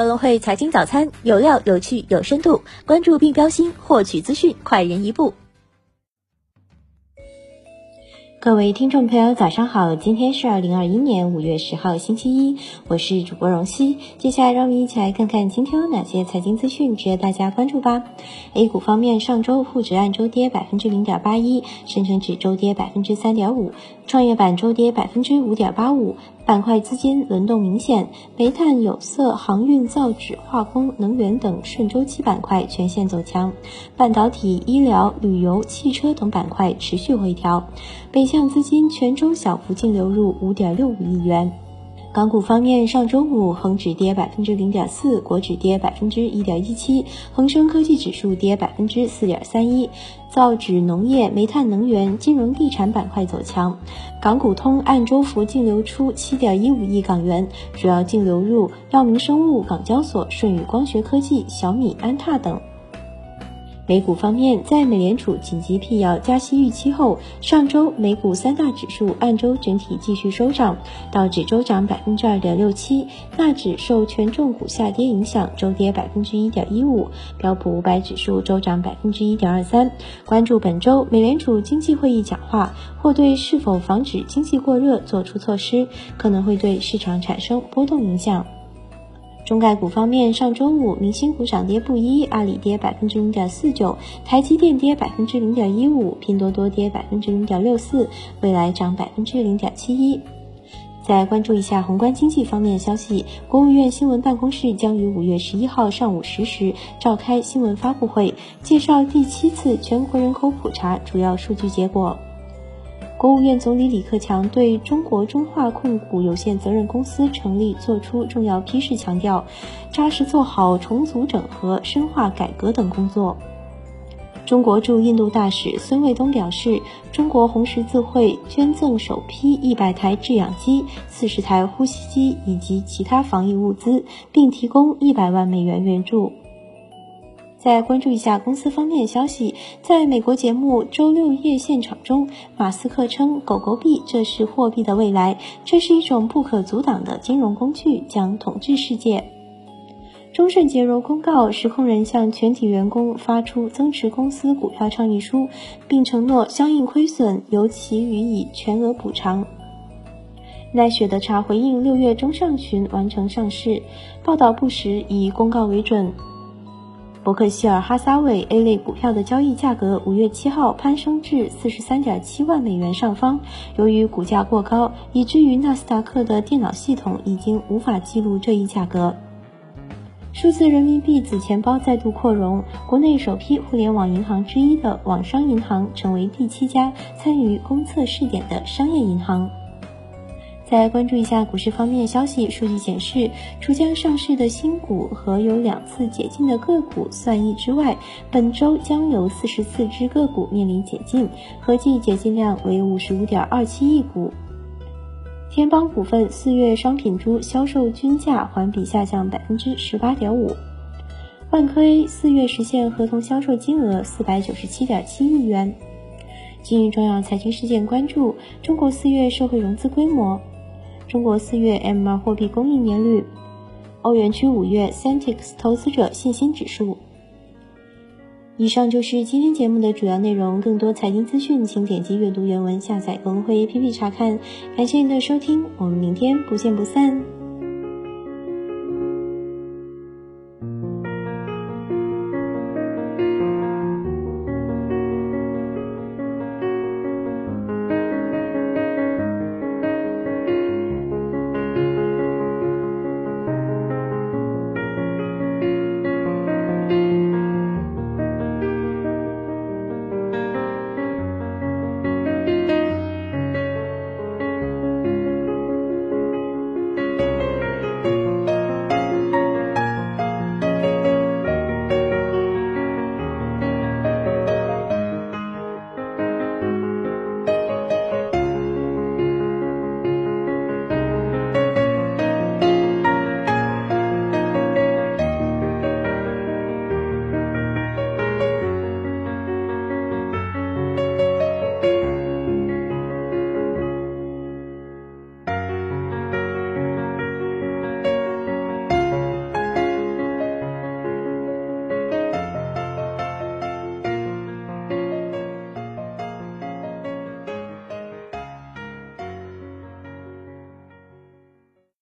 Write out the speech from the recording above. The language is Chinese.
高隆汇财经早餐有料、有趣、有深度，关注并标新，获取资讯快人一步。各位听众朋友，早上好！今天是二零二一年五月十号，星期一，我是主播荣熙。接下来，让我们一起来看看今天有哪些财经资讯值得大家关注吧。A 股方面，上周沪指按周跌百分之零点八一，深成指周跌百分之三点五，创业板周跌百分之五点八五。板块资金轮动明显，煤炭、有色、航运、造纸、化工、能源等顺周期板块全线走强，半导体、医疗、旅游、汽车等板块持续回调。北向资金全周小幅净流入五点六五亿元。港股方面，上周五恒指跌百分之零点四，国指跌百分之一点一七，恒生科技指数跌百分之四点三一。造纸、农业、煤炭、能源、金融、地产板块走强。港股通按周幅净流出七点一五亿港元，主要净流入药明生物、港交所、舜宇光学科技、小米、安踏等。美股方面，在美联储紧急辟谣加息预期后，上周美股三大指数按周整体继续收涨，道指周涨百分之二点六七，纳指受权重股下跌影响周跌百分之一点一五，标普五百指数周涨百分之一点二三。关注本周美联储经济会议讲话，或对是否防止经济过热做出措施，可能会对市场产生波动影响。中概股方面，上周五明星股涨跌不一，阿里跌百分之零点四九，台积电跌百分之零点一五，拼多多跌百分之零点六四，未来涨百分之零点七一。再关注一下宏观经济方面的消息，国务院新闻办公室将于五月十一号上午十时召开新闻发布会，介绍第七次全国人口普查主要数据结果。国务院总理李克强对中国中化控股有限责任公司成立作出重要批示，强调扎实做好重组整合、深化改革等工作。中国驻印度大使孙卫东表示，中国红十字会捐赠首批一百台制氧机、四十台呼吸机以及其他防疫物资，并提供一百万美元援助。再关注一下公司方面消息，在美国节目《周六夜现场》中，马斯克称“狗狗币”这是货币的未来，这是一种不可阻挡的金融工具，将统治世界。中盛洁柔公告，实控人向全体员工发出增持公司股票倡议书，并承诺相应亏损由其予以全额补偿。奈雪的茶回应六月中上旬完成上市，报道不实，以公告为准。伯克希尔哈撒韦 A 类股票的交易价格五月七号攀升至四十三点七万美元上方，由于股价过高，以至于纳斯达克的电脑系统已经无法记录这一价格。数字人民币子钱包再度扩容，国内首批互联网银行之一的网商银行成为第七家参与公测试点的商业银行。再关注一下股市方面的消息，数据显示，除将上市的新股和有两次解禁的个股算一之外，本周将有四十四只个股面临解禁，合计解禁量为五十五点二七亿股。天邦股份四月商品猪销售均价环比下降百分之十八点五。万科 A 四月实现合同销售金额四百九十七点七亿元。今日重要财经事件关注：中国四月社会融资规模。中国四月 M2 货币供应年率，欧元区五月 Sentix 投资者信心指数。以上就是今天节目的主要内容，更多财经资讯，请点击阅读原文下载公会 APP 查看。感谢您的收听，我们明天不见不散。